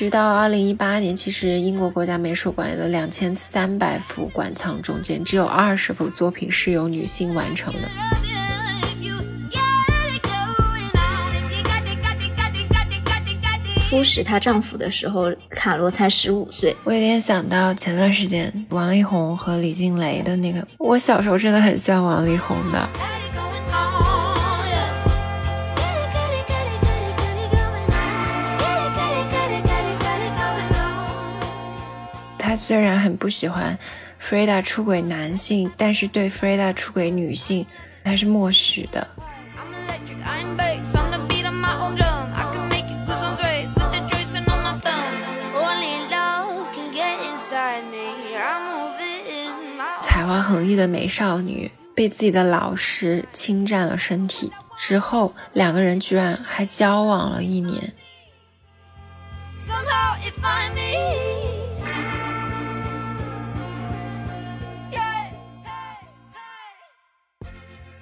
直到二零一八年，其实英国国家美术馆的两千三百幅馆藏中间，只有二十幅作品是由女性完成的。初识她丈夫的时候，卡罗才十五岁。我有点想到前段时间王力宏和李静蕾的那个，我小时候真的很喜欢王力宏的。虽然很不喜欢 Freda 出轨男性，但是对 Freda 出轨女性，他是默许的。才华横溢的美少女被自己的老师侵占了身体之后，两个人居然还交往了一年。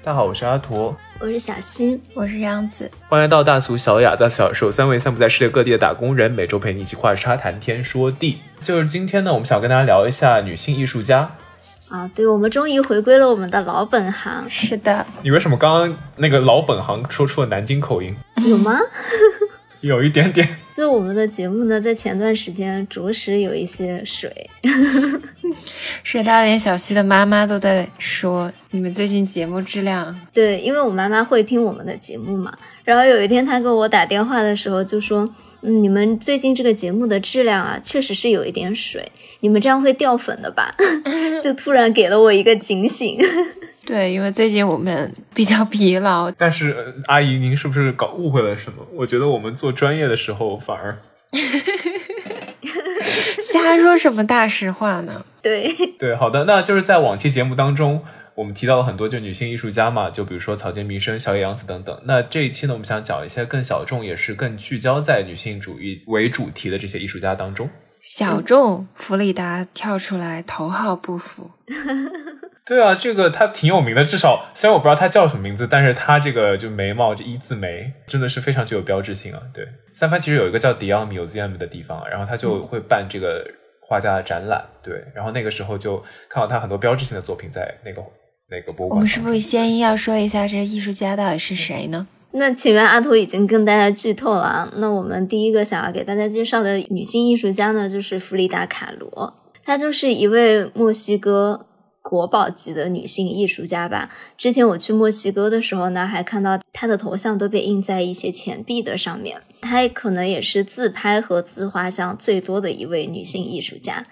大家好，我是阿驼，我是小新，我是杨子，欢迎来到大俗小雅、大小瘦三位散布在世界各地的打工人，每周陪你一起画沙谈天说地。就是今天呢，我们想跟大家聊一下女性艺术家。啊，对，我们终于回归了我们的老本行。是的，你为什么刚刚那个老本行说出了南京口音？有吗？有一点点。就我们的节目呢，在前段时间着实有一些水。是他连小溪的妈妈都在说你们最近节目质量。对，因为我妈妈会听我们的节目嘛。然后有一天她给我打电话的时候就说：“嗯，你们最近这个节目的质量啊，确实是有一点水。你们这样会掉粉的吧？” 就突然给了我一个警醒。对，因为最近我们比较疲劳。但是阿姨，您是不是搞误会了什么？我觉得我们做专业的时候反而瞎说什么大实话呢？对对，好的，那就是在往期节目当中，我们提到了很多就女性艺术家嘛，就比如说草间弥生、小野洋子等等。那这一期呢，我们想讲一些更小众，也是更聚焦在女性主义为主题的这些艺术家当中。小众，弗里达跳出来，头号不服。对啊，这个他挺有名的，至少虽然我不知道他叫什么名字，但是他这个就眉毛这一字眉真的是非常具有标志性啊。对，三藩其实有一个叫 Dion Museum 的地方，然后他就会办这个画家的展览。对，然后那个时候就看到他很多标志性的作品在那个那个博物馆。我们是不是先要说一下这艺术家到底是谁呢？那前面阿图已经跟大家剧透了啊。那我们第一个想要给大家介绍的女性艺术家呢，就是弗里达卡罗，她就是一位墨西哥。国宝级的女性艺术家吧。之前我去墨西哥的时候呢，还看到她的头像都被印在一些钱币的上面。她可能也是自拍和自画像最多的一位女性艺术家。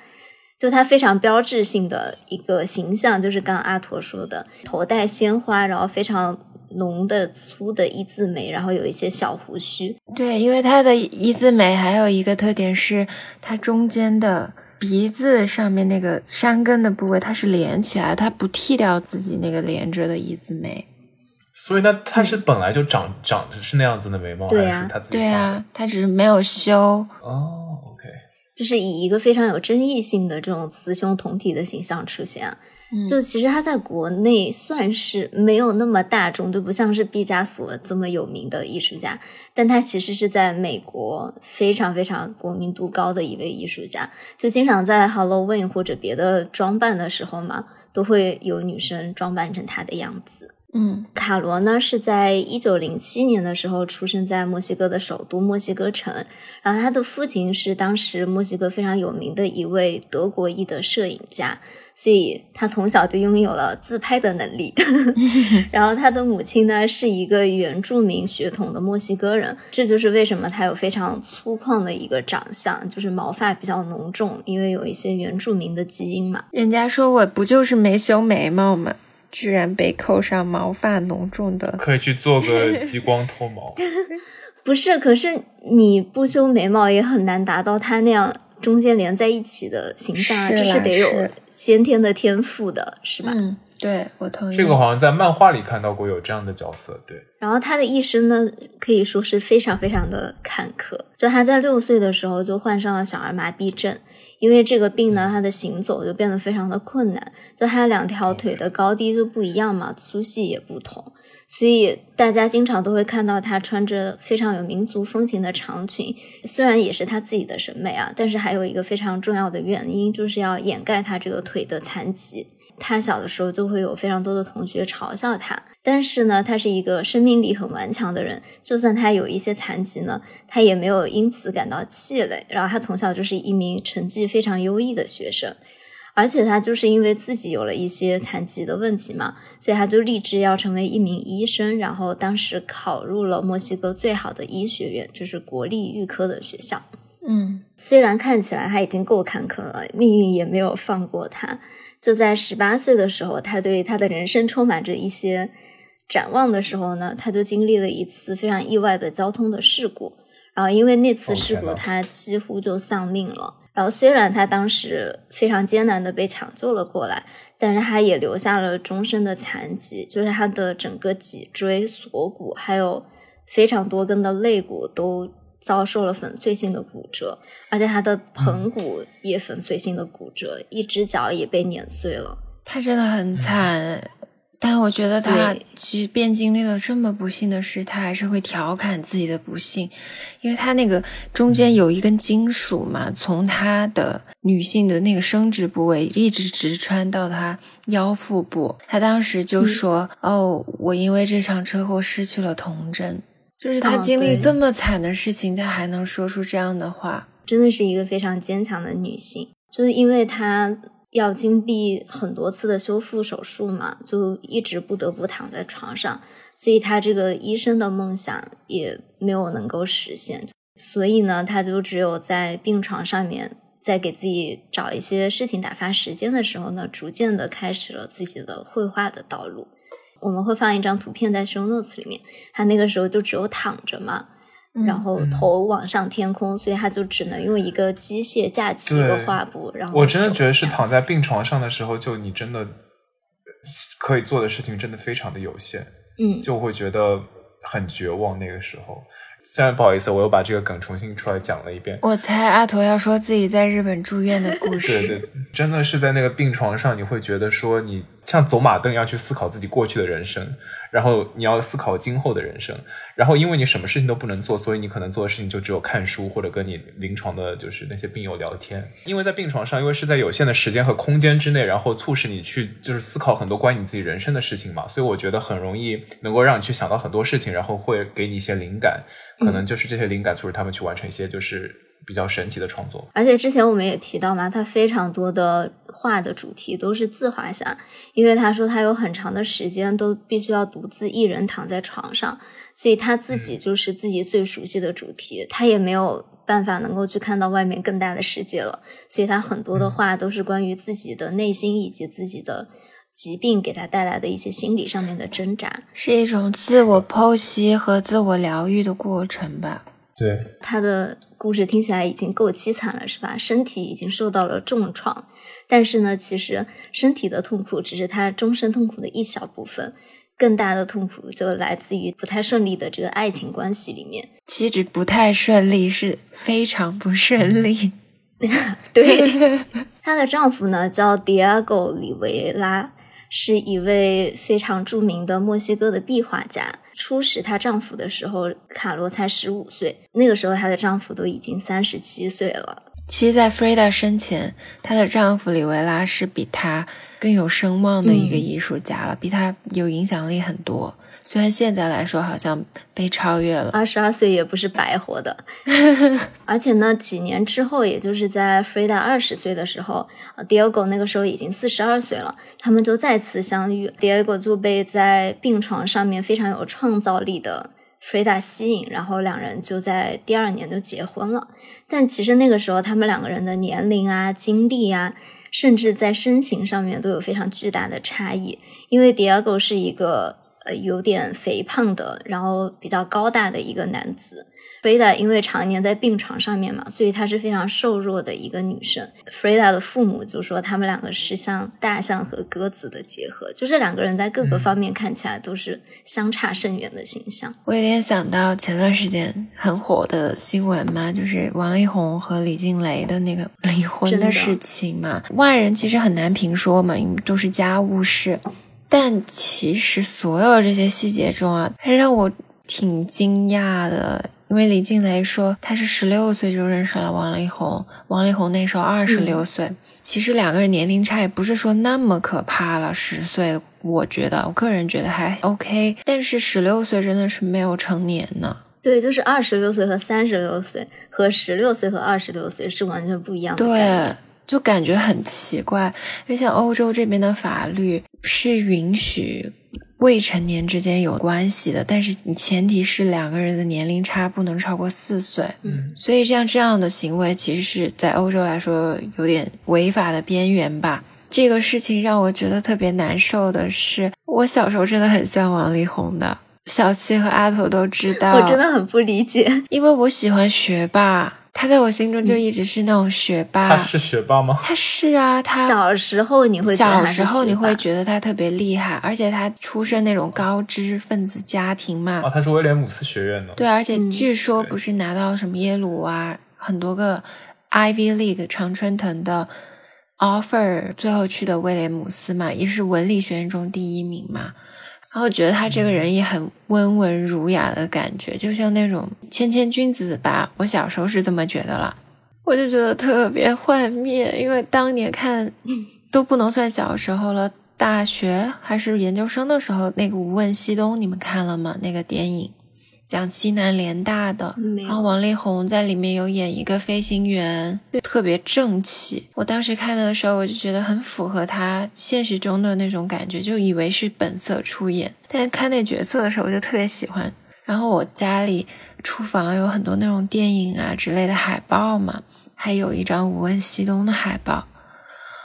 就她非常标志性的一个形象，就是刚阿驼说的，头戴鲜花，然后非常浓的粗的一字眉，然后有一些小胡须。对，因为她的一字眉还有一个特点是，它中间的。鼻子上面那个山根的部位，它是连起来，它不剃掉自己那个连着的一字眉。所以，那它是本来就长长着是那样子的眉毛，还是他自己？对啊，他只是没有修。哦，OK，就是以一个非常有争议性的这种雌雄同体的形象出现。就其实他在国内算是没有那么大众，就不像是毕加索这么有名的艺术家，但他其实是在美国非常非常国民度高的一位艺术家，就经常在 Halloween 或者别的装扮的时候嘛，都会有女生装扮成他的样子。嗯，卡罗呢是在一九零七年的时候出生在墨西哥的首都墨西哥城，然后他的父亲是当时墨西哥非常有名的一位德国裔的摄影家。所以他从小就拥有了自拍的能力，然后他的母亲呢是一个原住民血统的墨西哥人，这就是为什么他有非常粗犷的一个长相，就是毛发比较浓重，因为有一些原住民的基因嘛。人家说我不就是没修眉毛吗？居然被扣上毛发浓重的，可以去做个 激光脱毛。不是，可是你不修眉毛也很难达到他那样中间连在一起的形象啊，这是得有。先天的天赋的是吧？嗯，对我同意。这个好像在漫画里看到过有这样的角色，对。然后他的一生呢，可以说是非常非常的坎坷。就他在六岁的时候就患上了小儿麻痹症，因为这个病呢，他的行走就变得非常的困难。就他两条腿的高低就不一样嘛，粗细也不同，所以大家经常都会看到她穿着非常有民族风情的长裙。虽然也是她自己的审美啊，但是还有一个非常重要的原因，就是要掩盖她这个腿的残疾。她小的时候就会有非常多的同学嘲笑她，但是呢，她是一个生命力很顽强的人，就算她有一些残疾呢，她也没有因此感到气馁。然后她从小就是一名成绩非常优异的学生，而且他就是因为自己有了一些残疾的问题嘛，所以他就立志要成为一名医生。然后当时考入了墨西哥最好的医学院，就是国立预科的学校。嗯，虽然看起来他已经够坎坷了，命运也没有放过他。就在十八岁的时候，他对他的人生充满着一些展望的时候呢，他就经历了一次非常意外的交通的事故。然后因为那次事故，他几乎就丧命了。然后虽然他当时非常艰难的被抢救了过来，但是他也留下了终身的残疾，就是他的整个脊椎、锁骨还有非常多根的肋骨都。遭受了粉碎性的骨折，而且他的盆骨也粉碎性的骨折，一只脚也被碾碎了。他真的很惨，但我觉得他即便经历了这么不幸的事，他还是会调侃自己的不幸，因为他那个中间有一根金属嘛，从他的女性的那个生殖部位一直直穿到他腰腹部。他当时就说：“哦，我因为这场车祸失去了童真。”就是他经历这么惨的事情，他还能说出这样的话，真的是一个非常坚强的女性。就是因为她要经历很多次的修复手术嘛，就一直不得不躺在床上，所以他这个医生的梦想也没有能够实现。所以呢，他就只有在病床上面，在给自己找一些事情打发时间的时候呢，逐渐的开始了自己的绘画的道路。我们会放一张图片在 show notes 里面，他那个时候就只有躺着嘛，然后头往上天空，所以他就只能用一个机械架起一个画布。然后我真的觉得是躺在病床上的时候，就你真的可以做的事情真的非常的有限，嗯，就会觉得很绝望。那个时候。虽然不好意思，我又把这个梗重新出来讲了一遍。我猜阿驼要说自己在日本住院的故事。对对，真的是在那个病床上，你会觉得说你像走马灯一样去思考自己过去的人生。然后你要思考今后的人生，然后因为你什么事情都不能做，所以你可能做的事情就只有看书或者跟你临床的，就是那些病友聊天。因为在病床上，因为是在有限的时间和空间之内，然后促使你去就是思考很多关于你自己人生的事情嘛，所以我觉得很容易能够让你去想到很多事情，然后会给你一些灵感，可能就是这些灵感促使他们去完成一些就是。比较神奇的创作，而且之前我们也提到嘛，他非常多的画的主题都是自画像，因为他说他有很长的时间都必须要独自一人躺在床上，所以他自己就是自己最熟悉的主题，他也没有办法能够去看到外面更大的世界了，所以他很多的话都是关于自己的内心以及自己的疾病给他带来的一些心理上面的挣扎，是一种自我剖析和自我疗愈的过程吧。对他的。故事听起来已经够凄惨了，是吧？身体已经受到了重创，但是呢，其实身体的痛苦只是他终身痛苦的一小部分，更大的痛苦就来自于不太顺利的这个爱情关系里面。岂止不太顺利，是非常不顺利。对，她的丈夫呢叫 Diego 里维拉，是一位非常著名的墨西哥的壁画家。初识她丈夫的时候，卡罗才十五岁。那个时候，她的丈夫都已经三十七岁了。其实，在弗瑞达生前，她的丈夫里维拉是比她更有声望的一个艺术家了，比她有影响力很多。虽然现在来说好像被超越了，二十二岁也不是白活的。而且呢，几年之后，也就是在 Frida 二十岁的时候，Diego 那个时候已经四十二岁了，他们就再次相遇。Diego 就被在病床上面非常有创造力的 Frida 吸引，然后两人就在第二年就结婚了。但其实那个时候，他们两个人的年龄啊、经历啊，甚至在身形上面都有非常巨大的差异，因为 Diego 是一个。呃，有点肥胖的，然后比较高大的一个男子 Frida 因为常年在病床上面嘛，所以她是非常瘦弱的一个女生。Frida 的父母就说他们两个是像大象和鸽子的结合，就这两个人在各个方面看起来都是相差甚远的形象。我有点想到前段时间很火的新闻嘛，就是王力宏和李静蕾的那个离婚的事情嘛。外人其实很难评说嘛，因为都是家务事。但其实所有这些细节中啊，还让我挺惊讶的。因为李静蕾说她是十六岁就认识了王力宏，王力宏那时候二十六岁，其实两个人年龄差也不是说那么可怕了，十岁，我觉得我个人觉得还 OK，但是十六岁真的是没有成年呢。对，就是二十六岁和三十六岁和十六岁和二十六岁是完全不一样的。对，就感觉很奇怪，因为像欧洲这边的法律是允许。未成年之间有关系的，但是你前提是两个人的年龄差不能超过四岁。嗯，所以像这样的行为，其实是在欧洲来说有点违法的边缘吧。这个事情让我觉得特别难受的是，我小时候真的很喜欢王力宏的，小七和阿头都知道。我真的很不理解，因为我喜欢学霸。他在我心中就一直是那种学霸。他是学霸吗？他是啊，他小时候你会小时候你会觉得他特别厉害，而且他出身那种高知分子家庭嘛。哦，他是威廉姆斯学院的。对，而且据说不是拿到什么耶鲁啊，很多个 Ivy League 常春藤的 offer，最后去的威廉姆斯嘛，也是文理学院中第一名嘛。然后觉得他这个人也很温文儒雅的感觉，就像那种谦谦君子吧。我小时候是这么觉得了，我就觉得特别幻灭，因为当年看 都不能算小时候了，大学还是研究生的时候，那个《无问西东》你们看了吗？那个电影。讲西南联大的，然后王力宏在里面有演一个飞行员，特别正气。我当时看的时候，我就觉得很符合他现实中的那种感觉，就以为是本色出演。但是看那角色的时候，我就特别喜欢。然后我家里厨房有很多那种电影啊之类的海报嘛，还有一张《无问西东》的海报。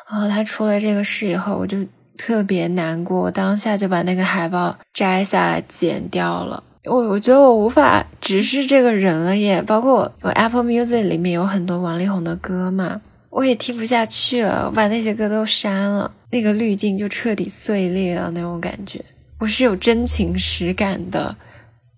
然后他出了这个事以后，我就特别难过，我当下就把那个海报摘下来剪掉了。我我觉得我无法直视这个人了耶，包括我 Apple Music 里面有很多王力宏的歌嘛，我也听不下去了，我把那些歌都删了，那个滤镜就彻底碎裂了那种感觉。我是有真情实感的，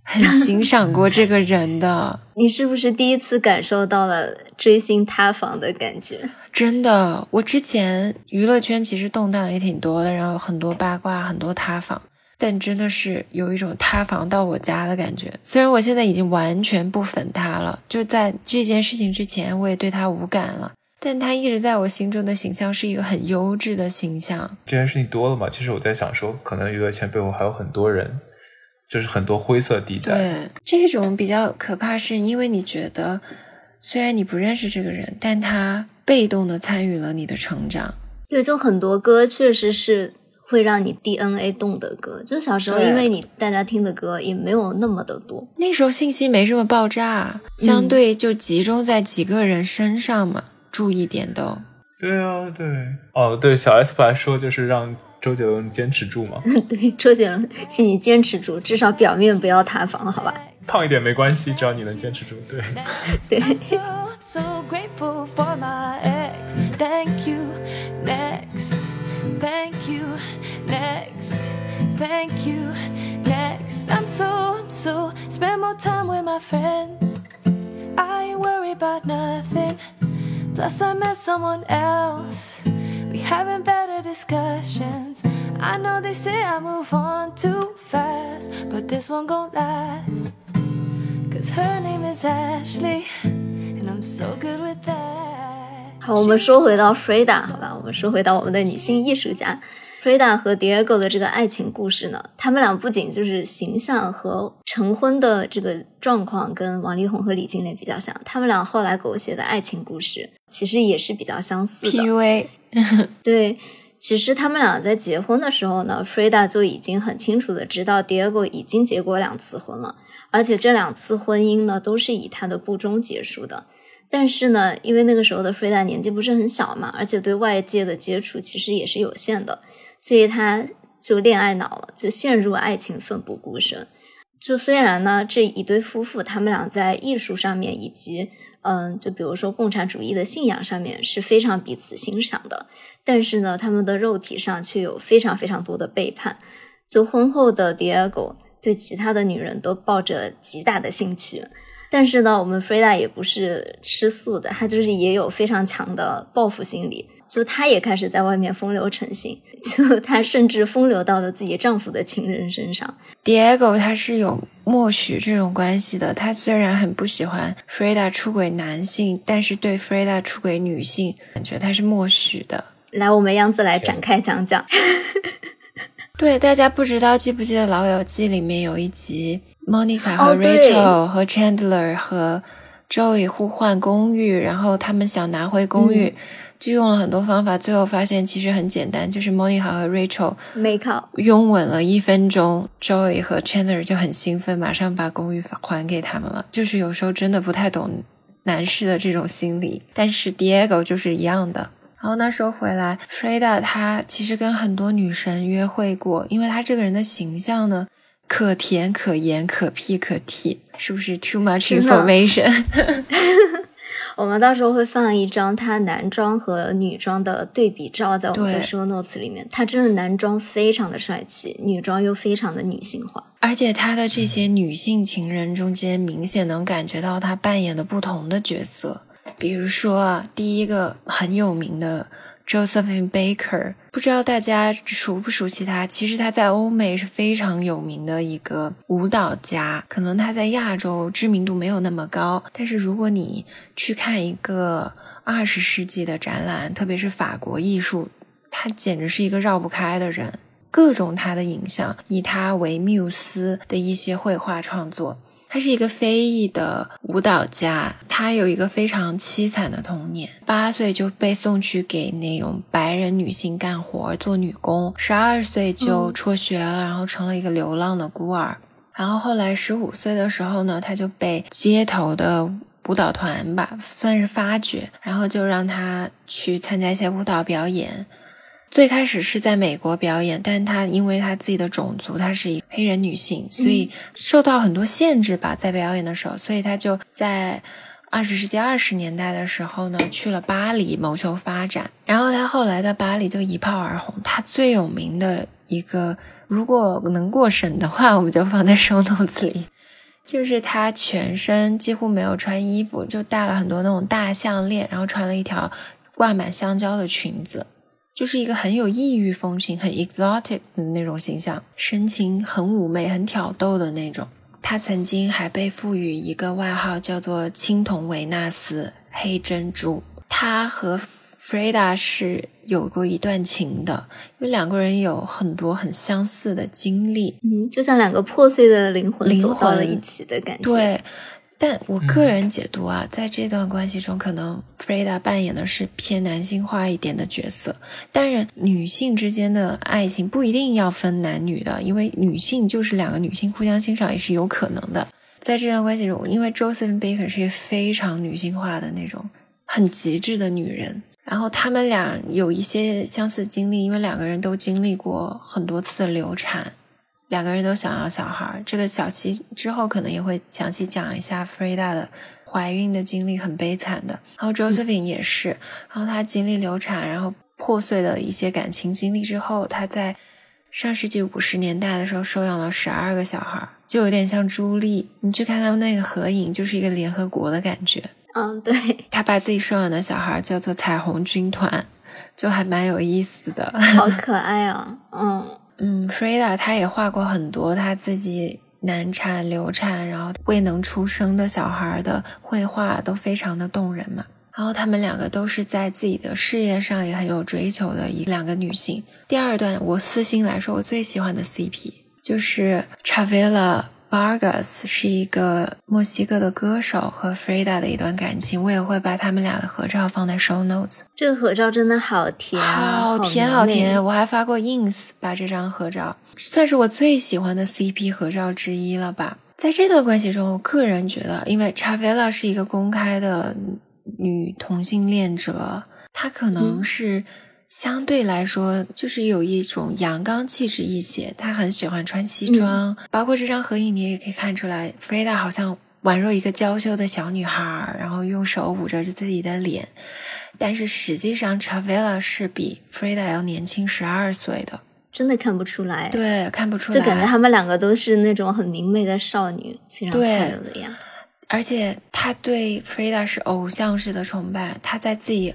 很欣赏过这个人的。你是不是第一次感受到了追星塌房的感觉？真的，我之前娱乐圈其实动荡也挺多的，然后有很多八卦，很多塌房。但真的是有一种塌房到我家的感觉。虽然我现在已经完全不粉他了，就在这件事情之前，我也对他无感了。但他一直在我心中的形象是一个很优质的形象。这件事情多了嘛？其实我在想说，可能娱乐圈背后还有很多人，就是很多灰色地带。对，这种比较可怕，是因为你觉得虽然你不认识这个人，但他被动的参与了你的成长。对，就很多歌确实是。会让你 DNA 动的歌，就小时候，因为你大家听的歌也没有那么的多。那时候信息没这么爆炸，相对就集中在几个人身上嘛，注意点都。对啊，对，哦，对，小 S 不还说就是让周杰伦坚持住嘛。对，周杰伦，请你坚持住，至少表面不要塌房，好吧？胖一点没关系，只要你能坚持住。对，对。Thank you, next. I'm so, I'm so. Spend more time with my friends. I ain't worry about nothing. Plus, I met someone else. We having better discussions. I know they say I move on too fast, but this one gon' last. Cause her name is Ashley, and I'm so good with that. 好，我们说回到 Frida，好吧，我们说回到我们的女性艺术家 Frida 和 Diego 的这个爱情故事呢，他们俩不仅就是形象和成婚的这个状况跟王力宏和李静蕾比较像，他们俩后来狗血的爱情故事其实也是比较相似的。PUA，对，其实他们俩在结婚的时候呢，Frida 就已经很清楚的知道 Diego 已经结过两次婚了，而且这两次婚姻呢都是以他的不忠结束的。但是呢，因为那个时候的 Frida 年纪不是很小嘛，而且对外界的接触其实也是有限的，所以他就恋爱脑了，就陷入爱情奋不顾身。就虽然呢，这一对夫妇他们俩在艺术上面以及嗯，就比如说共产主义的信仰上面是非常彼此欣赏的，但是呢，他们的肉体上却有非常非常多的背叛。就婚后的 Diego 对其他的女人都抱着极大的兴趣，但是呢，我们 Frida 也不是吃素的，她就是也有非常强的报复心理。就她也开始在外面风流成性，就她甚至风流到了自己丈夫的情人身上。Diego 他是有默许这种关系的，他虽然很不喜欢 Frida 出轨男性，但是对 Frida 出轨女性，感觉他是默许的。来，我们样子来展开讲讲。对，大家不知道记不记得《老友记》里面有一集，Monica 和 Rachel 和 Chandler 和 Joey 互换公寓，然后他们想拿回公寓。就用了很多方法，最后发现其实很简单，就是 Monica 和 Rachel 没靠拥吻了一分钟，Joey 和 Chandler 就很兴奋，马上把公寓还给他们了。就是有时候真的不太懂男士的这种心理，但是 Diego 就是一样的。然后那时候回来，Freda 她其实跟很多女神约会过，因为她这个人的形象呢，可甜可盐可屁可 T，是不是 too much information？我们到时候会放一张他男装和女装的对比照在我们的 show notes 里面。他真的男装非常的帅气，女装又非常的女性化。而且他的这些女性情人中间，明显能感觉到他扮演的不同的角色。比如说，第一个很有名的。Josephine Baker，不知道大家熟不熟悉他？其实他在欧美是非常有名的一个舞蹈家，可能他在亚洲知名度没有那么高。但是如果你去看一个二十世纪的展览，特别是法国艺术，他简直是一个绕不开的人。各种他的影像，以他为缪斯的一些绘画创作。他是一个非裔的舞蹈家，他有一个非常凄惨的童年，八岁就被送去给那种白人女性干活做女工，十二岁就辍学了，然后成了一个流浪的孤儿。然后后来十五岁的时候呢，他就被街头的舞蹈团吧算是发掘，然后就让他去参加一些舞蹈表演。最开始是在美国表演，但她因为她自己的种族，她是一黑人女性，所以受到很多限制吧，在表演的时候，所以她就在二十世纪二十年代的时候呢，去了巴黎谋求发展。然后她后来在巴黎就一炮而红。她最有名的一个，如果能过审的话，我们就放在 show notes 里，就是她全身几乎没有穿衣服，就戴了很多那种大项链，然后穿了一条挂满香蕉的裙子。就是一个很有异域风情、很 exotic 的那种形象，神情很妩媚、很挑逗的那种。他曾经还被赋予一个外号，叫做“青铜维纳斯”、“黑珍珠”。他和 Freda 是有过一段情的，因为两个人有很多很相似的经历。嗯，就像两个破碎的灵魂走到了一起的感觉。对。但我个人解读啊，在这段关系中，可能 Frida 扮演的是偏男性化一点的角色。当然，女性之间的爱情不一定要分男女的，因为女性就是两个女性互相欣赏也是有可能的。在这段关系中，因为 Josephine Baker 是一个非常女性化的那种很极致的女人，然后他们俩有一些相似经历，因为两个人都经历过很多次的流产。两个人都想要小孩，这个小溪之后可能也会详细讲一下 Frida 的怀孕的经历，很悲惨的。然后 Josephine 也是，然后她经历流产，然后破碎的一些感情经历之后，她在上世纪五十年代的时候收养了十二个小孩，就有点像朱莉。你去看他们那个合影，就是一个联合国的感觉。嗯，对。她把自己收养的小孩叫做彩虹军团，就还蛮有意思的。好可爱啊！嗯。嗯，Frida 她也画过很多她自己难产、流产，然后未能出生的小孩的绘画，都非常的动人嘛。然后他们两个都是在自己的事业上也很有追求的一两个女性。第二段，我私心来说，我最喜欢的 CP 就是 Chavela。Vargas 是一个墨西哥的歌手和 Frida 的一段感情，我也会把他们俩的合照放在 show notes。这个合照真的好甜，好甜，好甜！我还发过 ins 把这张合照，算是我最喜欢的 CP 合照之一了吧。在这段关系中，我个人觉得，因为 Chavela 是一个公开的女同性恋者，她可能是。相对来说就是有一种阳刚气质一些。他很喜欢穿西装，包括这张合影，你也可以看出来，Freda 好像宛若一个娇羞的小女孩，然后用手捂着自己的脸。但是实际上 t r a v e l a 是比 Freda 要年轻十二岁的，真的看不出来。对，看不出来，就感觉他们两个都是那种很明媚的少女，非常对快乐的样子。而且他对 Freda 是偶像式的崇拜，他在自己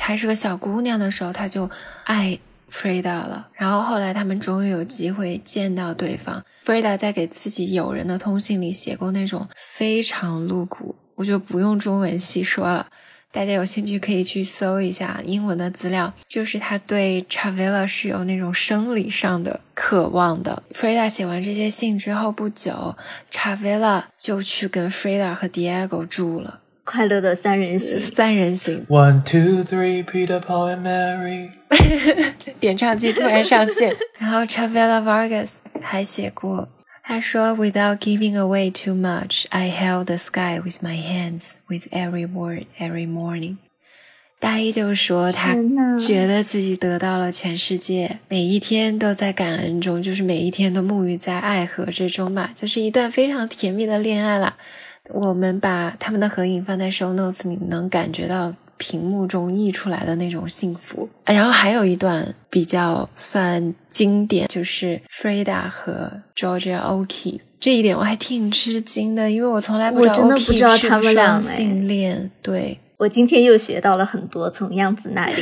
还是个小姑娘的时候，他就爱 Freda 了。然后后来他们终于有机会见到对方，Freda 在给自己友人的通信里写过那种非常露骨，我就不用中文细说了。大家有兴趣可以去搜一下英文的资料，就是他对 Chavela 是有那种生理上的渴望的。Freda 写完这些信之后不久，Chavela 就去跟 Freda 和 Diego 住了，快乐的三人行，三人行。One, two, three, Peter, Paul, and Mary。点唱机突然上线，然后 Chavela Vargas 还写过，他说：“Without giving away too much, I held the sky with my hands, with every word, every morning。”大一就是说，他觉得自己得到了全世界，每一天都在感恩中，就是每一天都沐浴在爱河之中吧，就是一段非常甜蜜的恋爱啦。我们把他们的合影放在 show notes 里，能感觉到屏幕中溢出来的那种幸福。然后还有一段比较算经典，就是 Freda 和 Georgia Oki。这一点我还挺吃惊的，因为我从来不知道 Oki 是双哎性恋。对，我今天又学到了很多，从样子那里。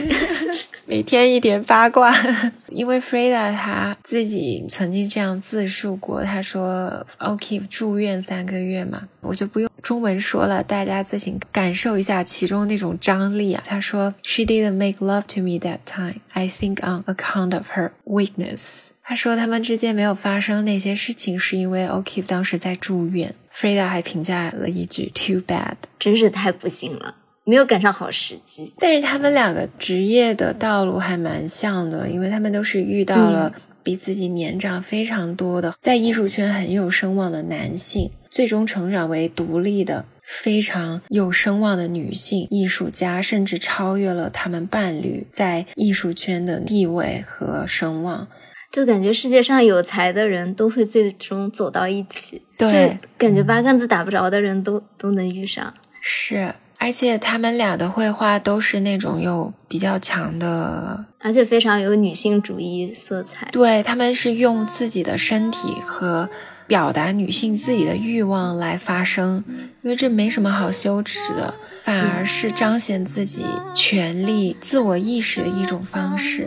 每天一点八卦，因为 Freda 她自己曾经这样自述过，她说 O'Keefe 住院三个月嘛，我就不用中文说了，大家自行感受一下其中那种张力啊。她说 She didn't make love to me that time, I think on account of her weakness。她说他们之间没有发生那些事情，是因为 O'Keefe 当时在住院。Freda 还评价了一句 “too bad”。真是太不幸了，没有赶上好时机。但是他们两个职业的道路还蛮像的，因为他们都是遇到了比自己年长非常多的，在艺术圈很有声望的男性，最终成长为独立的、非常有声望的女性艺术家，甚至超越了他们伴侣在艺术圈的地位和声望。就感觉世界上有才的人都会最终走到一起，对感觉八竿子打不着的人都都能遇上。是，而且他们俩的绘画都是那种有比较强的而且非常有女性主义色彩。对，他们是用自己的身体和表达女性自己的欲望来发声，因为这没什么好羞耻的，反而是彰显自己权利、自我意识的一种方式。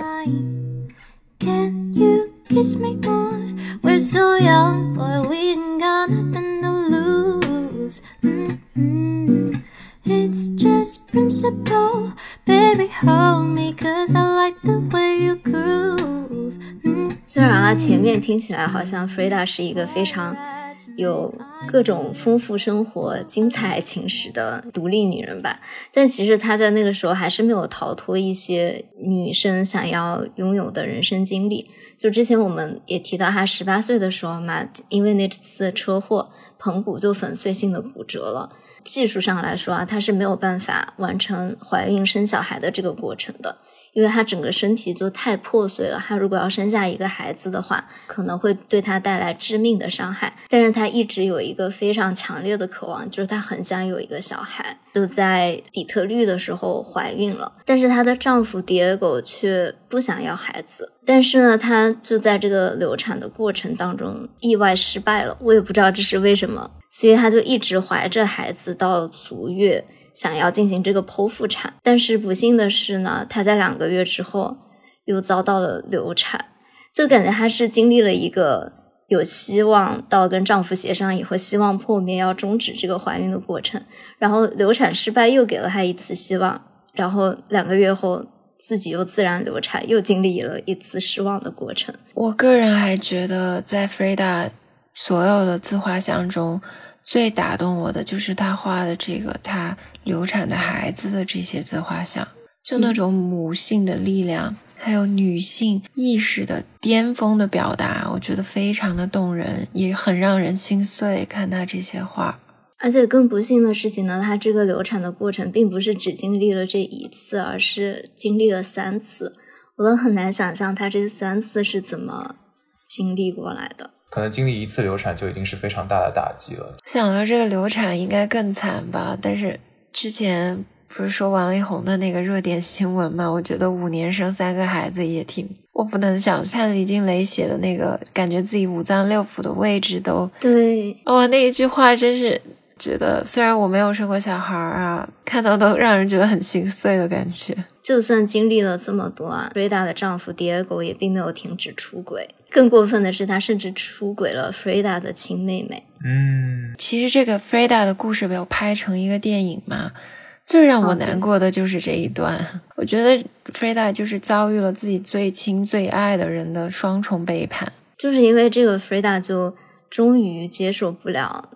Can you kiss me more? We're so young, boy, we ain't got nothing to lose. It's just principle, baby, hold me, cause I like the way you groove. 虽然啊，前面听起来好像 Freda 是一个非常有各种丰富生活、精彩情史的独立女人吧，但其实她在那个时候还是没有逃脱一些女生想要拥有的人生经历。就之前我们也提到，她十八岁的时候嘛，因为那次车祸，盆骨就粉碎性的骨折了。技术上来说啊，她是没有办法完成怀孕生小孩的这个过程的。因为她整个身体就太破碎了，她如果要生下一个孩子的话，可能会对她带来致命的伤害。但是她一直有一个非常强烈的渴望，就是她很想有一个小孩。就在底特律的时候怀孕了，但是她的丈夫迭狗却不想要孩子。但是呢，她就在这个流产的过程当中意外失败了，我也不知道这是为什么，所以她就一直怀着孩子到足月。想要进行这个剖腹产，但是不幸的是呢，她在两个月之后又遭到了流产，就感觉她是经历了一个有希望到跟丈夫协商以后，希望破灭要终止这个怀孕的过程，然后流产失败又给了她一次希望，然后两个月后自己又自然流产，又经历了一次失望的过程。我个人还觉得，在 Freda 所有的自画像中，最打动我的就是他画的这个他流产的孩子的这些自画像，就那种母性的力量，还有女性意识的巅峰的表达，我觉得非常的动人，也很让人心碎。看他这些画，而且更不幸的事情呢，她这个流产的过程并不是只经历了这一次，而是经历了三次。我都很难想象她这三次是怎么经历过来的。可能经历一次流产就已经是非常大的打击了。想到这个流产应该更惨吧？但是之前不是说王力宏的那个热点新闻嘛？我觉得五年生三个孩子也挺……我不能想象李金雷写的那个，感觉自己五脏六腑的位置都……对，哇，那一句话真是觉得，虽然我没有生过小孩啊，看到都让人觉得很心碎的感觉。就算经历了这么多啊，瑞达的丈夫 Diego 也并没有停止出轨。更过分的是，他甚至出轨了 Freda 的亲妹妹。嗯，其实这个 Freda 的故事被我拍成一个电影嘛，最让我难过的就是这一段。我觉得 Freda 就是遭遇了自己最亲最爱的人的双重背叛，就是因为这个 Freda 就终于接受不了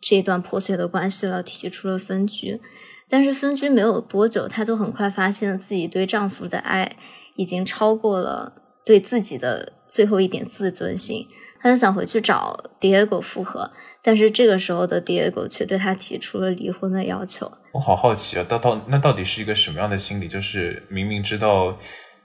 这段破碎的关系了，提出了分居。但是分居没有多久，她就很快发现了自己对丈夫的爱已经超过了对自己的。最后一点自尊心，她就想回去找 Diego 复合，但是这个时候的 Diego 却对她提出了离婚的要求。我好好奇啊，到到那到底是一个什么样的心理？就是明明知道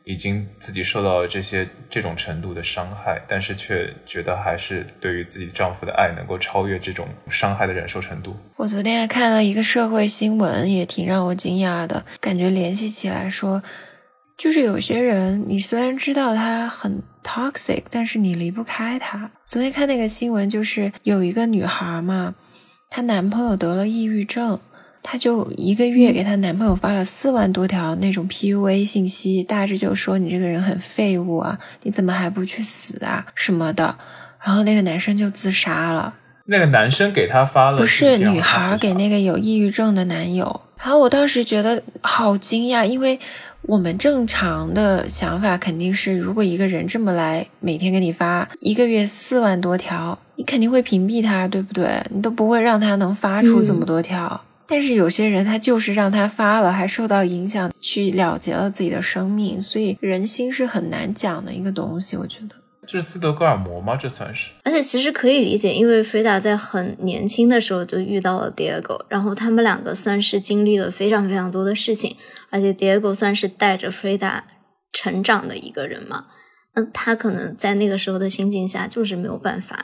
已经自己受到了这些这种程度的伤害，但是却觉得还是对于自己丈夫的爱能够超越这种伤害的忍受程度。我昨天还看了一个社会新闻，也挺让我惊讶的，感觉联系起来说。就是有些人，你虽然知道他很 toxic，但是你离不开他。昨天看那个新闻，就是有一个女孩嘛，她男朋友得了抑郁症，她就一个月给她男朋友发了四万多条那种 PUA 信息，大致就说你这个人很废物啊，你怎么还不去死啊什么的。然后那个男生就自杀了。那个男生给她发了，不是女孩给那个有抑郁症的男友。然后我当时觉得好惊讶，因为。我们正常的想法肯定是，如果一个人这么来，每天给你发一个月四万多条，你肯定会屏蔽他，对不对？你都不会让他能发出这么多条。但是有些人他就是让他发了，还受到影响，去了结了自己的生命。所以人心是很难讲的一个东西，我觉得。这是斯德哥尔摩吗？这算是。而且其实可以理解，因为 Frida 在很年轻的时候就遇到了 Diego，然后他们两个算是经历了非常非常多的事情。而且 Diego 算是带着 Frida 成长的一个人嘛，那他可能在那个时候的心境下，就是没有办法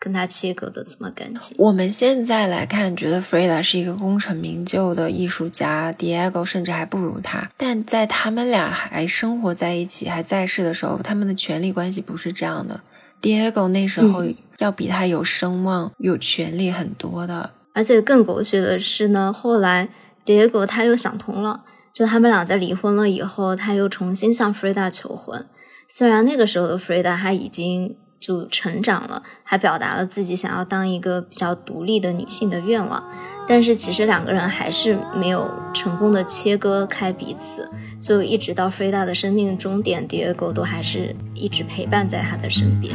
跟他切割的这么干净。我们现在来看，觉得 Frida 是一个功成名就的艺术家，Diego 甚至还不如他。但在他们俩还生活在一起、还在世的时候，他们的权力关系不是这样的。Diego 那时候要比他有声望、有权力很多的。而且更狗血的是呢，后来 Diego 他又想通了。就他们俩在离婚了以后，他又重新向 Frida 求婚。虽然那个时候的 Frida 他已经就成长了，还表达了自己想要当一个比较独立的女性的愿望，但是其实两个人还是没有成功的切割开彼此。就一直到 Frida 的生命终点，Diego 都还是一直陪伴在他的身边。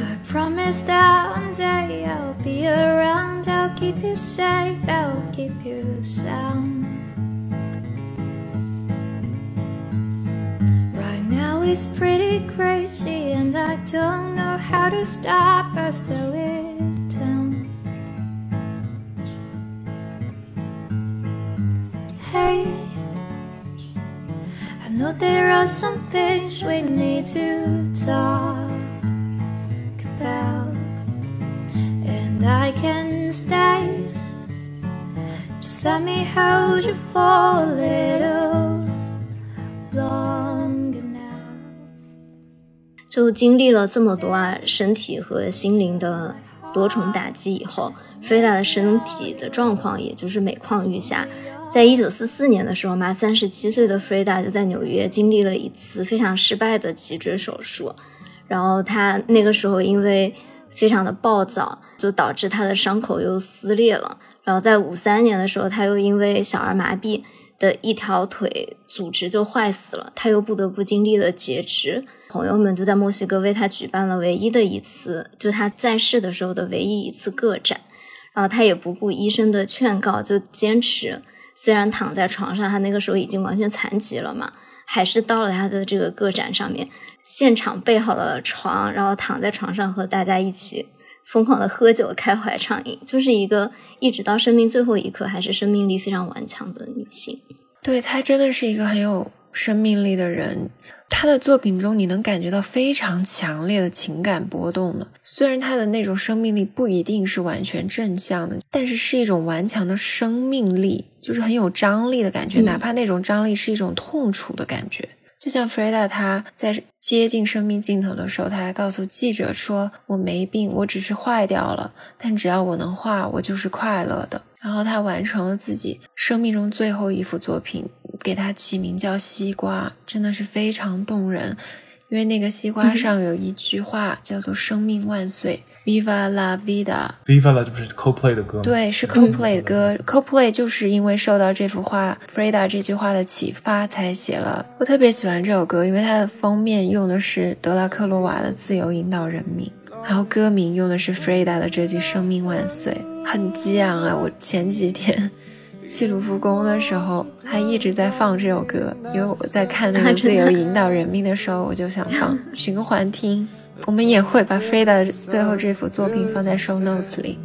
Is pretty crazy, and I don't know how to stop or slow it. Hey, I know there are some things we need to talk about, and I can stay. Just let me hold you for a little longer. 就经历了这么多啊，身体和心灵的多重打击以后，菲达的身体的状况也就是每况愈下。在一九四四年的时候嘛，三十七岁的菲达就在纽约经历了一次非常失败的脊椎手术，然后他那个时候因为非常的暴躁，就导致他的伤口又撕裂了。然后在五三年的时候，他又因为小儿麻痹的一条腿组织就坏死了，他又不得不经历了截肢。朋友们就在墨西哥为他举办了唯一的一次，就他在世的时候的唯一一次个展，然后他也不顾医生的劝告，就坚持，虽然躺在床上，他那个时候已经完全残疾了嘛，还是到了他的这个个展上面，现场备好了床，然后躺在床上和大家一起疯狂的喝酒、开怀畅饮，就是一个一直到生命最后一刻还是生命力非常顽强的女性。对她真的是一个很有生命力的人。她的作品中，你能感觉到非常强烈的情感波动的。虽然她的那种生命力不一定是完全正向的，但是是一种顽强的生命力，就是很有张力的感觉。哪怕那种张力是一种痛楚的感觉。就像 Freda，他在接近生命尽头的时候，他还告诉记者说：“我没病，我只是坏掉了。但只要我能画，我就是快乐的。”然后他完成了自己生命中最后一幅作品，给他起名叫《西瓜》，真的是非常动人。因为那个西瓜上有一句话叫做“生命万岁 ”，Viva la vida！Viva la 这不是 CoPlay 的歌吗？对，是 CoPlay 的歌。CoPlay 就是因为受到这幅画 Freda 这句话的启发才写了。我特别喜欢这首歌，因为它的封面用的是德拉克罗瓦的“自由引导人民”，然后歌名用的是 Freda 的这句“生命万岁”，很激昂啊！我前几天。去卢浮宫的时候，还一直在放这首歌，因为我在看那个《自由引导人民》的时候，我就想放 循环听。我们也会把 Frida 最后这幅作品放在 show notes 里。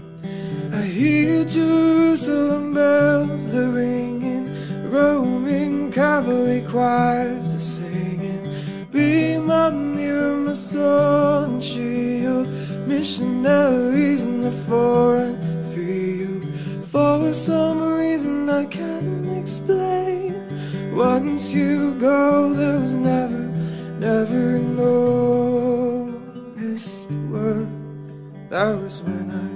For some reason I can't explain Once you go there was never, never an honest word That was when I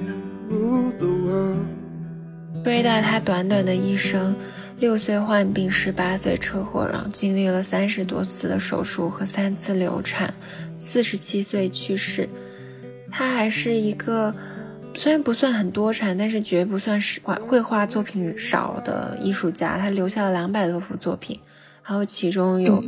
ruled the world Breda 他短短的一生，六岁患病，十八岁车祸，然后经历了三十多次的手术和三次流产，四十七岁去世。他还是一个虽然不算很多产，但是绝不算是画绘画作品少的艺术家。他留下了两百多幅作品，然后其中有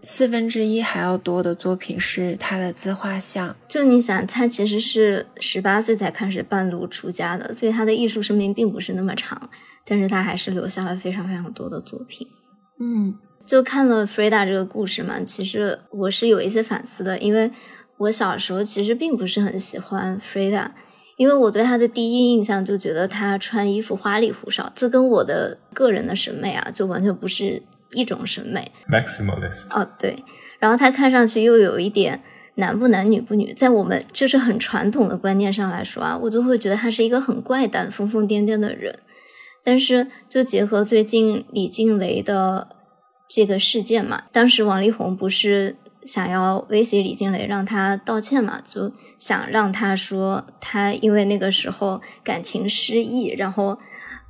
四分之一还要多的作品是他的自画像。就你想，他其实是十八岁才开始半路出家的，所以他的艺术生命并不是那么长，但是他还是留下了非常非常多的作品。嗯，就看了 Freda 这个故事嘛，其实我是有一些反思的，因为我小时候其实并不是很喜欢 Freda。因为我对他的第一印象就觉得他穿衣服花里胡哨，这跟我的个人的审美啊，就完全不是一种审美。Maximalist。哦，对。然后他看上去又有一点男不男女不女，在我们就是很传统的观念上来说啊，我就会觉得他是一个很怪诞、疯疯癫癫的人。但是就结合最近李静蕾的这个事件嘛，当时王力宏不是。想要威胁李静蕾让她道歉嘛，就想让她说她因为那个时候感情失意，然后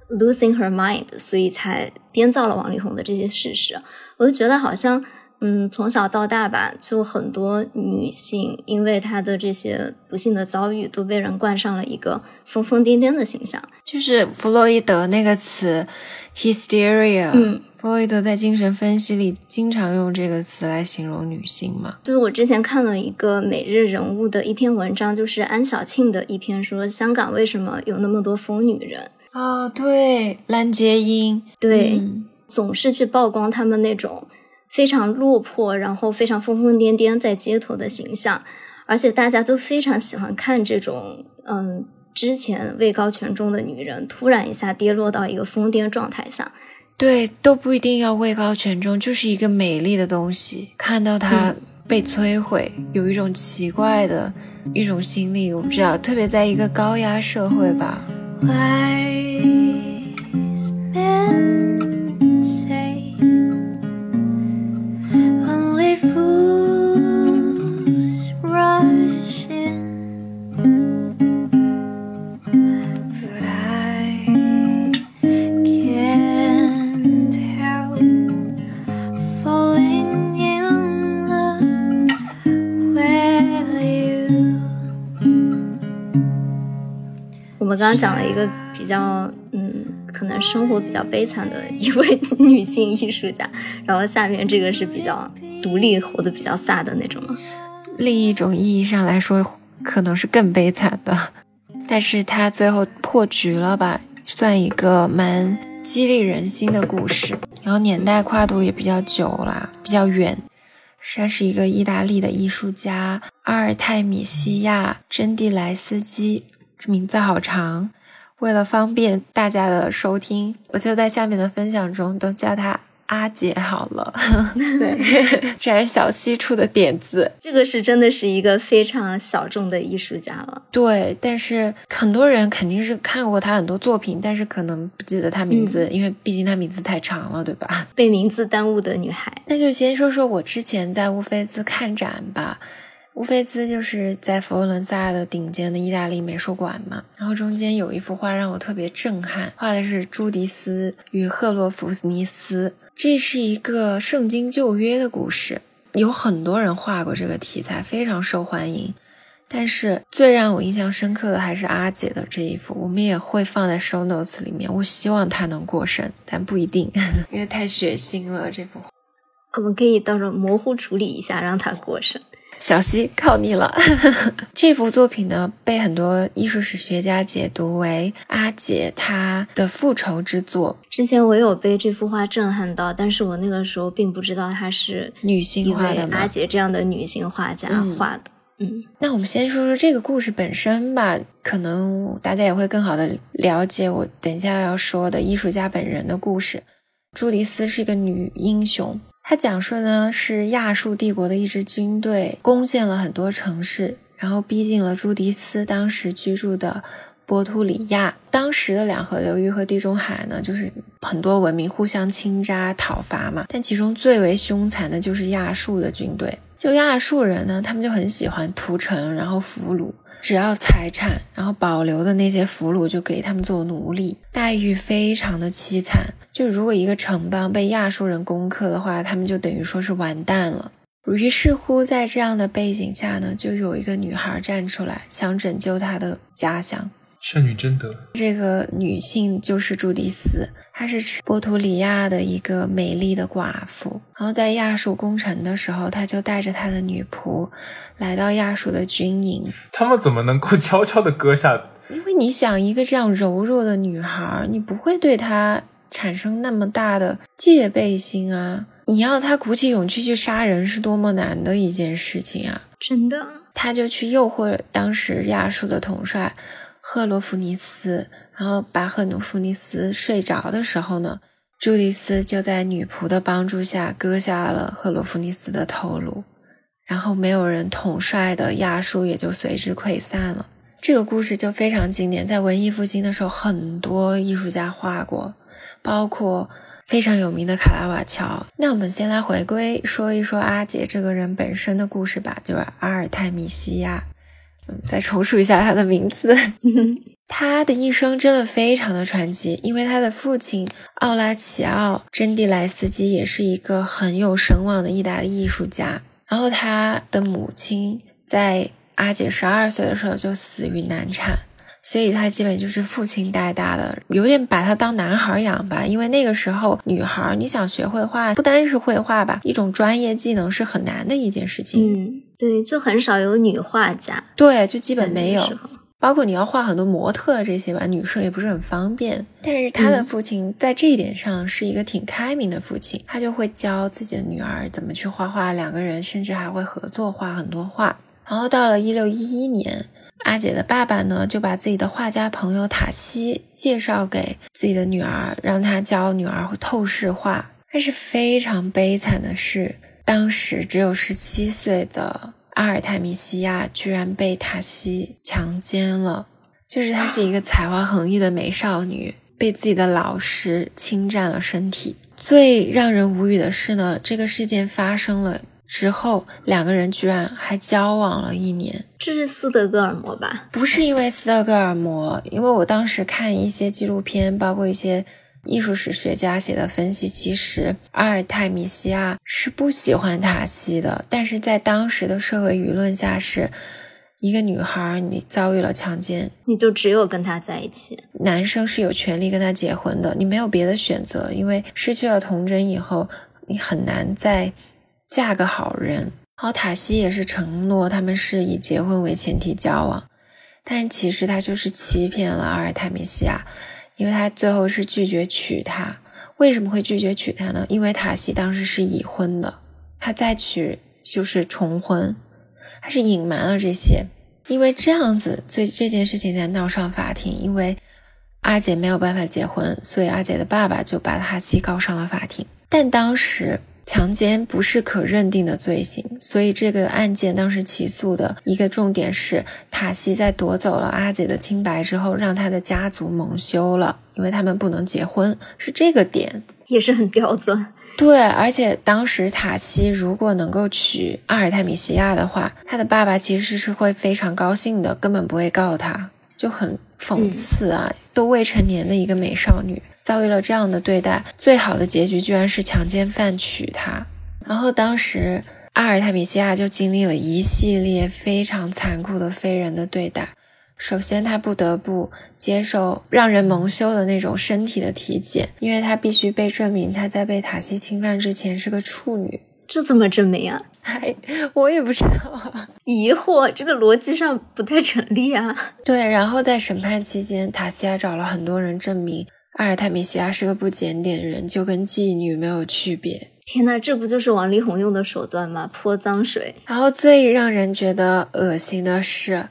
losing her mind，所以才编造了王力宏的这些事实。我就觉得好像，嗯，从小到大吧，就很多女性因为她的这些不幸的遭遇，都被人冠上了一个疯疯癫癫的形象。就是弗洛伊德那个词，hysteria。嗯。弗洛伊德在精神分析里经常用这个词来形容女性嘛？就是我之前看了一个每日人物的一篇文章，就是安小庆的一篇，说香港为什么有那么多疯女人哦，对，蓝洁瑛，对，总是去曝光他们那种非常落魄，然后非常疯疯癫癫在街头的形象，而且大家都非常喜欢看这种，嗯，之前位高权重的女人突然一下跌落到一个疯癫状态下。对，都不一定要位高权重，就是一个美丽的东西，看到它被摧毁，有一种奇怪的一种心理，我不知道，特别在一个高压社会吧。我们刚刚讲了一个比较，嗯，可能生活比较悲惨的一位女性艺术家，然后下面这个是比较独立、活得比较飒的那种另一种意义上来说，可能是更悲惨的，但是她最后破局了吧，算一个蛮激励人心的故事。然后年代跨度也比较久啦，比较远。她是一个意大利的艺术家阿尔泰米西亚·珍蒂莱斯基。这名字好长，为了方便大家的收听，我就在下面的分享中都叫她阿姐好了。对，这还是小西出的点子。这个是真的是一个非常小众的艺术家了。对，但是很多人肯定是看过他很多作品，但是可能不记得他名字，因为毕竟他名字太长了，对吧？被名字耽误的女孩。那就先说说我之前在乌菲兹看展吧。乌菲兹就是在佛罗伦萨的顶尖的意大利美术馆嘛，然后中间有一幅画让我特别震撼，画的是朱迪斯与赫洛弗尼斯，这是一个圣经旧约的故事，有很多人画过这个题材，非常受欢迎。但是最让我印象深刻的还是阿姐的这一幅，我们也会放在 show notes 里面。我希望它能过审，但不一定，因为太血腥了。这幅，我们可以到时候模糊处理一下，让它过审。小溪靠你了。这幅作品呢，被很多艺术史学家解读为阿姐她的复仇之作。之前我有被这幅画震撼到，但是我那个时候并不知道她是女性画的阿姐这样的女性画家画的。嗯，那我们先说说这个故事本身吧，可能大家也会更好的了解我等一下要说的艺术家本人的故事。朱迪斯是一个女英雄。他讲述呢是亚述帝国的一支军队攻陷了很多城市，然后逼近了朱迪斯当时居住的波图里亚。当时的两河流域和地中海呢，就是很多文明互相侵扎讨伐嘛。但其中最为凶残的就是亚述的军队。就亚述人呢，他们就很喜欢屠城，然后俘虏，只要财产，然后保留的那些俘虏就给他们做奴隶，待遇非常的凄惨。就如果一个城邦被亚述人攻克的话，他们就等于说是完蛋了。于是乎，在这样的背景下呢，就有一个女孩站出来，想拯救她的家乡。圣女贞德，这个女性就是朱迪斯，她是波图里亚的一个美丽的寡妇。然后在亚述攻城的时候，她就带着她的女仆来到亚述的军营。他们怎么能够 悄悄地割下？因为你想，一个这样柔弱的女孩，你不会对她。产生那么大的戒备心啊！你要他鼓起勇气去杀人，是多么难的一件事情啊！真的，他就去诱惑当时亚述的统帅赫罗弗尼斯，然后把赫罗弗尼斯睡着的时候呢，朱迪斯就在女仆的帮助下割下了赫罗弗尼斯的头颅，然后没有人统帅的亚述也就随之溃散了。这个故事就非常经典，在文艺复兴的时候，很多艺术家画过。包括非常有名的卡拉瓦乔。那我们先来回归说一说阿杰这个人本身的故事吧，就是阿尔泰米西亚。嗯，再重述一下他的名字。他的一生真的非常的传奇，因为他的父亲奥拉齐奥·珍蒂莱斯基也是一个很有声望的意大利艺术家。然后他的母亲在阿姐十二岁的时候就死于难产。所以他基本就是父亲带大的，有点把他当男孩养吧。因为那个时候女孩，你想学绘画，不单是绘画吧，一种专业技能是很难的一件事情。嗯，对，就很少有女画家。对，就基本没有。包括你要画很多模特这些吧，女生也不是很方便。但是他的父亲在这一点上是一个挺开明的父亲，他就会教自己的女儿怎么去画画，两个人甚至还会合作画很多画。然后到了一六一一年。阿姐的爸爸呢，就把自己的画家朋友塔西介绍给自己的女儿，让她教女儿透视画。但是非常悲惨的是，当时只有十七岁的阿尔泰米西亚居然被塔西强奸了。就是她是一个才华横溢的美少女，被自己的老师侵占了身体。最让人无语的是呢，这个事件发生了。之后，两个人居然还交往了一年。这是斯德哥尔摩吧？不是因为斯德哥尔摩，因为我当时看一些纪录片，包括一些艺术史学家写的分析，其实阿尔泰米西亚是不喜欢塔西的。但是在当时的社会舆论下，是一个女孩，你遭遇了强奸，你就只有跟他在一起。男生是有权利跟他结婚的，你没有别的选择，因为失去了童贞以后，你很难再。嫁个好人，然后塔西也是承诺他们是以结婚为前提交往，但其实他就是欺骗了阿尔泰米西亚，因为他最后是拒绝娶她。为什么会拒绝娶她呢？因为塔西当时是已婚的，他再娶就是重婚，他是隐瞒了这些，因为这样子，所以这件事情才闹上法庭。因为阿姐没有办法结婚，所以阿姐的爸爸就把塔西告上了法庭。但当时强奸不是可认定的罪行，所以这个案件当时起诉的一个重点是塔西在夺走了阿姐的清白之后，让他的家族蒙羞了，因为他们不能结婚，是这个点。也是很刁钻。对，而且当时塔西如果能够娶阿尔泰米西亚的话，他的爸爸其实是会非常高兴的，根本不会告他，就很讽刺啊！都未成年的一个美少女遭遇了这样的对待，最好的结局居然是强奸犯娶她。然后当时阿尔泰米西亚就经历了一系列非常残酷的非人的对待。首先，她不得不接受让人蒙羞的那种身体的体检，因为她必须被证明她在被塔西侵犯之前是个处女。这怎么证明啊？嗨，我也不知道啊，疑惑，这个逻辑上不太成立啊。对，然后在审判期间，塔西亚找了很多人证明阿尔泰米西亚是个不检点人，就跟妓女没有区别。天呐，这不就是王力宏用的手段吗？泼脏水。然后最让人觉得恶心的是。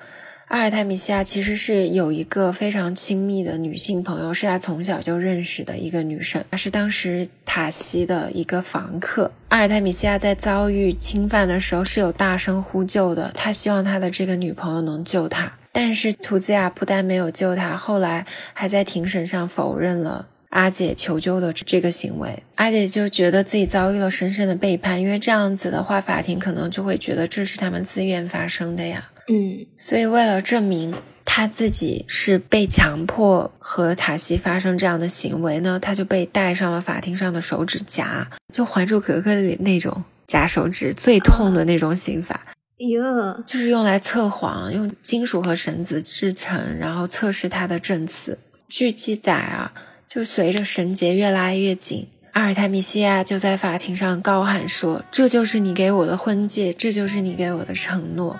阿尔泰米西亚其实是有一个非常亲密的女性朋友，是他从小就认识的一个女生，她是当时塔西的一个房客。阿尔泰米西亚在遭遇侵犯的时候是有大声呼救的，他希望他的这个女朋友能救他，但是图兹亚不但没有救他，后来还在庭审上否认了阿姐求救的这个行为。阿姐就觉得自己遭遇了深深的背叛，因为这样子的话，法庭可能就会觉得这是他们自愿发生的呀。嗯，所以为了证明他自己是被强迫和塔西发生这样的行为呢，他就被戴上了法庭上的手指夹，就《还珠格格》里那种夹手指最痛的那种刑法。哟，就是用来测谎，用金属和绳子制成，然后测试他的证词。据记载啊，就随着绳结越拉越紧，阿尔泰米西亚就在法庭上高喊说：“这就是你给我的婚戒，这就是你给我的承诺。”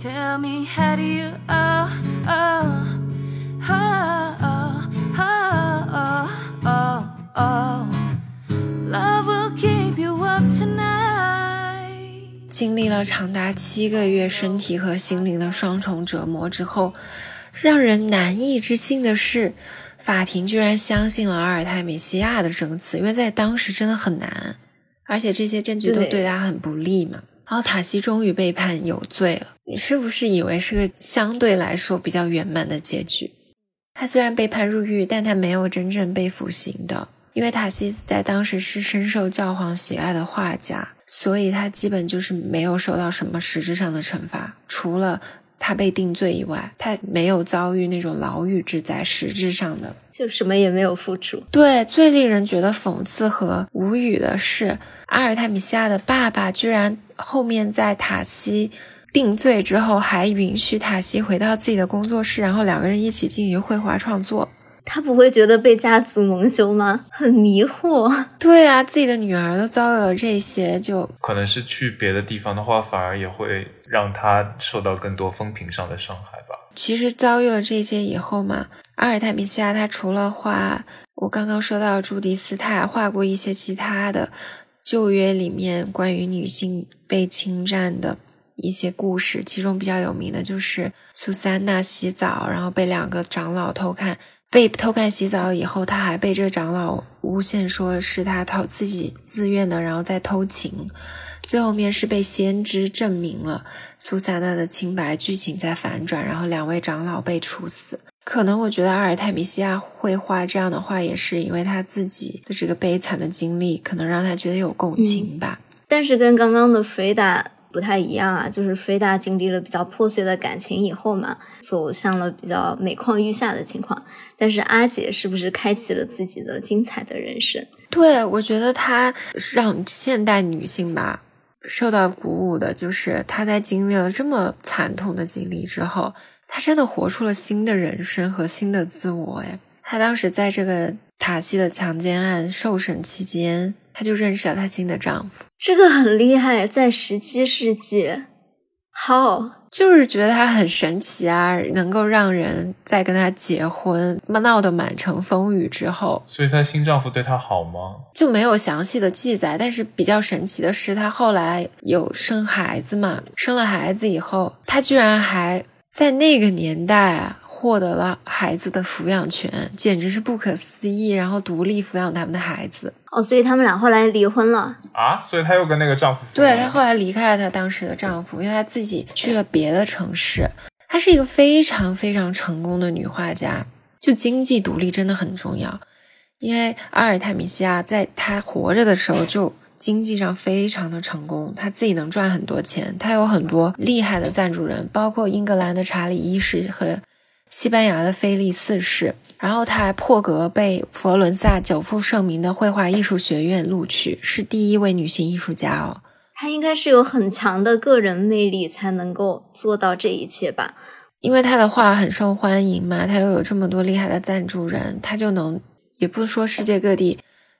Tell me how do you oh oh oh oh oh oh love will keep you up tonight。经历了长达七个月身体和心灵的双重折磨之后，让人难以置信的是，法庭居然相信了阿尔泰米西亚的证词，因为在当时真的很难，而且这些证据都对他很不利嘛。然后塔西终于被判有罪了。你是不是以为是个相对来说比较圆满的结局？他虽然被判入狱，但他没有真正被服刑的，因为塔西在当时是深受教皇喜爱的画家，所以他基本就是没有受到什么实质上的惩罚，除了他被定罪以外，他没有遭遇那种牢狱之灾，实质上的就什么也没有付出。对，最令人觉得讽刺和无语的是，阿尔泰米西亚的爸爸居然。后面在塔西定罪之后，还允许塔西回到自己的工作室，然后两个人一起进行绘画创作。他不会觉得被家族蒙羞吗？很迷惑。对啊，自己的女儿都遭遇了这些，就可能是去别的地方的话，反而也会让他受到更多风评上的伤害吧。其实遭遇了这些以后嘛，阿尔泰米西亚他除了画我刚刚说到朱迪斯，泰画过一些其他的。旧约里面关于女性被侵占的一些故事，其中比较有名的就是苏珊娜洗澡，然后被两个长老偷看，被偷看洗澡以后，她还被这个长老诬陷说是她偷自己自愿的，然后再偷情，最后面是被先知证明了苏珊娜的清白，剧情在反转，然后两位长老被处死。可能我觉得阿尔泰米西亚会画这样的画，也是因为他自己的这个悲惨的经历，可能让他觉得有共情吧。但是跟刚刚的弗雷达不太一样啊，就是弗雷达经历了比较破碎的感情以后嘛，走向了比较每况愈下的情况。但是阿姐是不是开启了自己的精彩的人生？对，我觉得她让现代女性吧受到鼓舞的，就是她在经历了这么惨痛的经历之后。她真的活出了新的人生和新的自我，哎，他当时在这个塔西的强奸案受审期间，她就认识了她新的丈夫。这个很厉害，在十七世纪，好，就是觉得她很神奇啊，能够让人在跟她结婚，闹得满城风雨之后，所以她新丈夫对她好吗？就没有详细的记载。但是比较神奇的是，她后来有生孩子嘛，生了孩子以后，她居然还在那个年代啊。获得了孩子的抚养权，简直是不可思议。然后独立抚养他们的孩子。哦，所以他们俩后来离婚了啊？所以她又跟那个丈夫？对，她后来离开了她当时的丈夫，因为她自己去了别的城市。她是一个非常非常成功的女画家，就经济独立真的很重要。因为阿尔泰米西亚在她活着的时候就。经济上非常的成功，她自己能赚很多钱，她有很多厉害的赞助人，包括英格兰的查理一世和西班牙的菲利四世。然后他还破格被佛罗伦萨久负盛名的绘画艺术学院录取，是第一位女性艺术家哦。她应该是有很强的个人魅力才能够做到这一切吧？因为她的画很受欢迎嘛，她又有这么多厉害的赞助人，她就能也不说世界各地。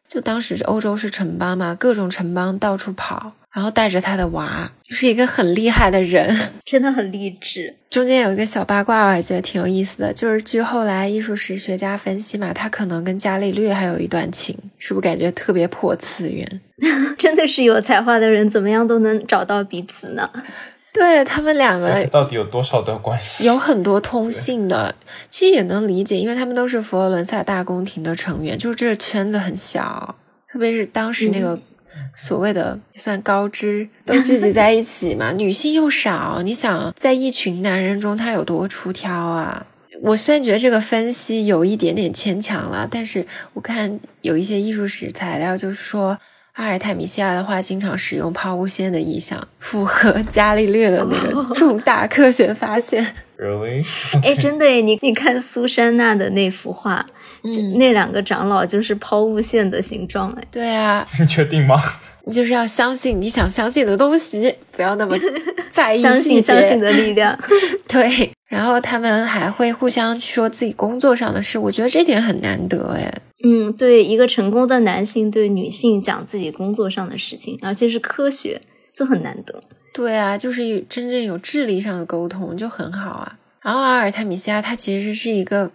就当时欧洲是城邦嘛，各种城邦到处跑，然后带着他的娃，就是一个很厉害的人，真的很励志。中间有一个小八卦，我还觉得挺有意思的，就是据后来艺术史学家分析嘛，他可能跟伽利略还有一段情，是不是感觉特别破次元？真的是有才华的人，怎么样都能找到彼此呢？对他们两个到底有多少段关系？有很多通信的，其实也能理解，因为他们都是佛罗伦萨大宫廷的成员，就是这个圈子很小，特别是当时那个所谓的算高知都聚集在一起嘛，女性又少，你想在一群男人中他有多出挑啊？我虽然觉得这个分析有一点点牵强了，但是我看有一些艺术史材料就是说。阿尔泰米西亚的画经常使用抛物线的意象，符合 伽利略的那个 重大科学发现。Really？哎，真的诶，你你看苏珊娜的那幅画，那两个长老就是抛物线的形状。哎，对啊，你确定吗？你就是要相信你想相信的东西，不要那么 在意相信相信的力量。对，然后他们还会互相说自己工作上的事，我觉得这点很难得哎。嗯，对，一个成功的男性对女性讲自己工作上的事情，而且是科学，就很难得。对啊，就是真正有智力上的沟通就很好啊。然后阿尔泰米西亚他其实是一个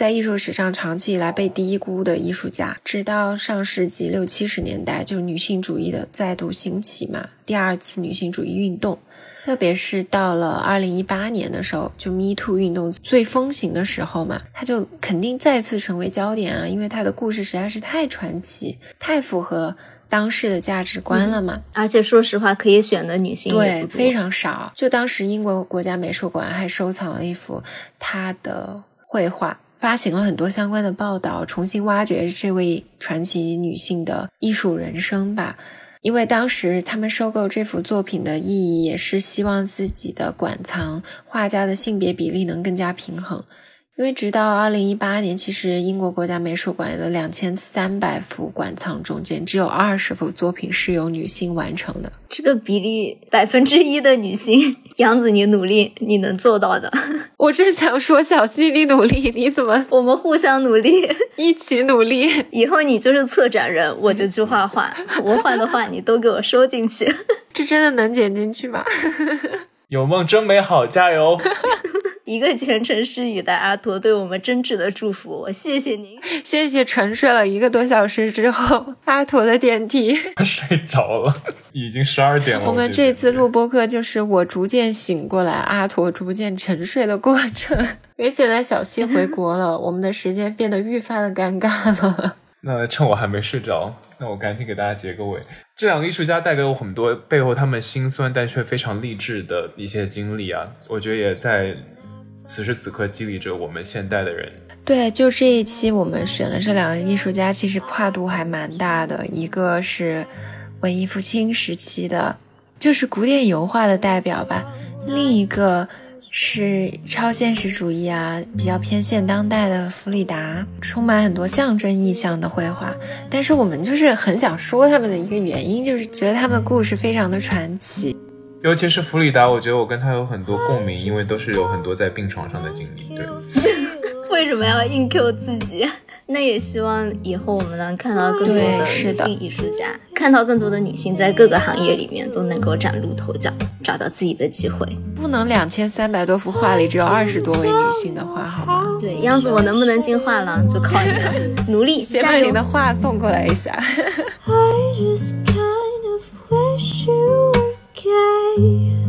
在艺术史上长期以来被低估的艺术家，直到上世纪六七十年代，就是女性主义的再度兴起嘛，第二次女性主义运动。特别是到了二零一八年的时候，就 Me Too 运动最风行的时候嘛，她就肯定再次成为焦点啊，因为她的故事实在是太传奇，太符合当时的价值观了嘛。而且说实话，可以选的女性对非常少。就当时英国国家美术馆还收藏了一幅她的绘画，发行了很多相关的报道，重新挖掘这位传奇女性的艺术人生吧。因为当时他们收购这幅作品的意义，也是希望自己的馆藏画家的性别比例能更加平衡。因为直到二零一八年，其实英国国家美术馆的两千三百幅馆藏中间，只有二十幅作品是由女性完成的。这个比例百分之一的女性，杨子，你努力，你能做到的。我正想说，小溪你努力，你怎么？我们互相努力，一起努力。以后你就是策展人，我就去画画，我画的画你都给我收进去。这真的能剪进去吗？有梦真美好，加油！一个虔诚施语的阿陀对我们真挚的祝福，我谢谢您，谢谢沉睡了一个多小时之后阿陀的电梯 睡着了，已经十二点了。我们这次录播课就是我逐渐醒过来，阿陀逐渐沉睡的过程。因为现在小西回国了，我们的时间变得愈发的尴尬了。那趁我还没睡着，那我赶紧给大家结个尾。这两个艺术家带给我很多背后他们心酸但却非常励志的一些经历啊，我觉得也在。此时此刻激励着我们现代的人。对，就这一期我们选的这两个艺术家，其实跨度还蛮大的。一个是文艺复兴时期的，就是古典油画的代表吧；另一个是超现实主义啊，比较偏现当代的弗里达，充满很多象征意象的绘画。但是我们就是很想说他们的一个原因，就是觉得他们的故事非常的传奇。尤其是弗里达，我觉得我跟他有很多共鸣，因为都是有很多在病床上的经历。对，为 为什么要硬 Q 自己？那也希望以后我们能看到更多的女性艺术家，看到更多的女性在各个行业里面都能够崭露头角，找到自己的机会。不能两千三百多幅画里只有二十多位女性的画，好吗？对，样子我能不能进画廊就靠你了，努力 加油！你的画送过来一下。okay.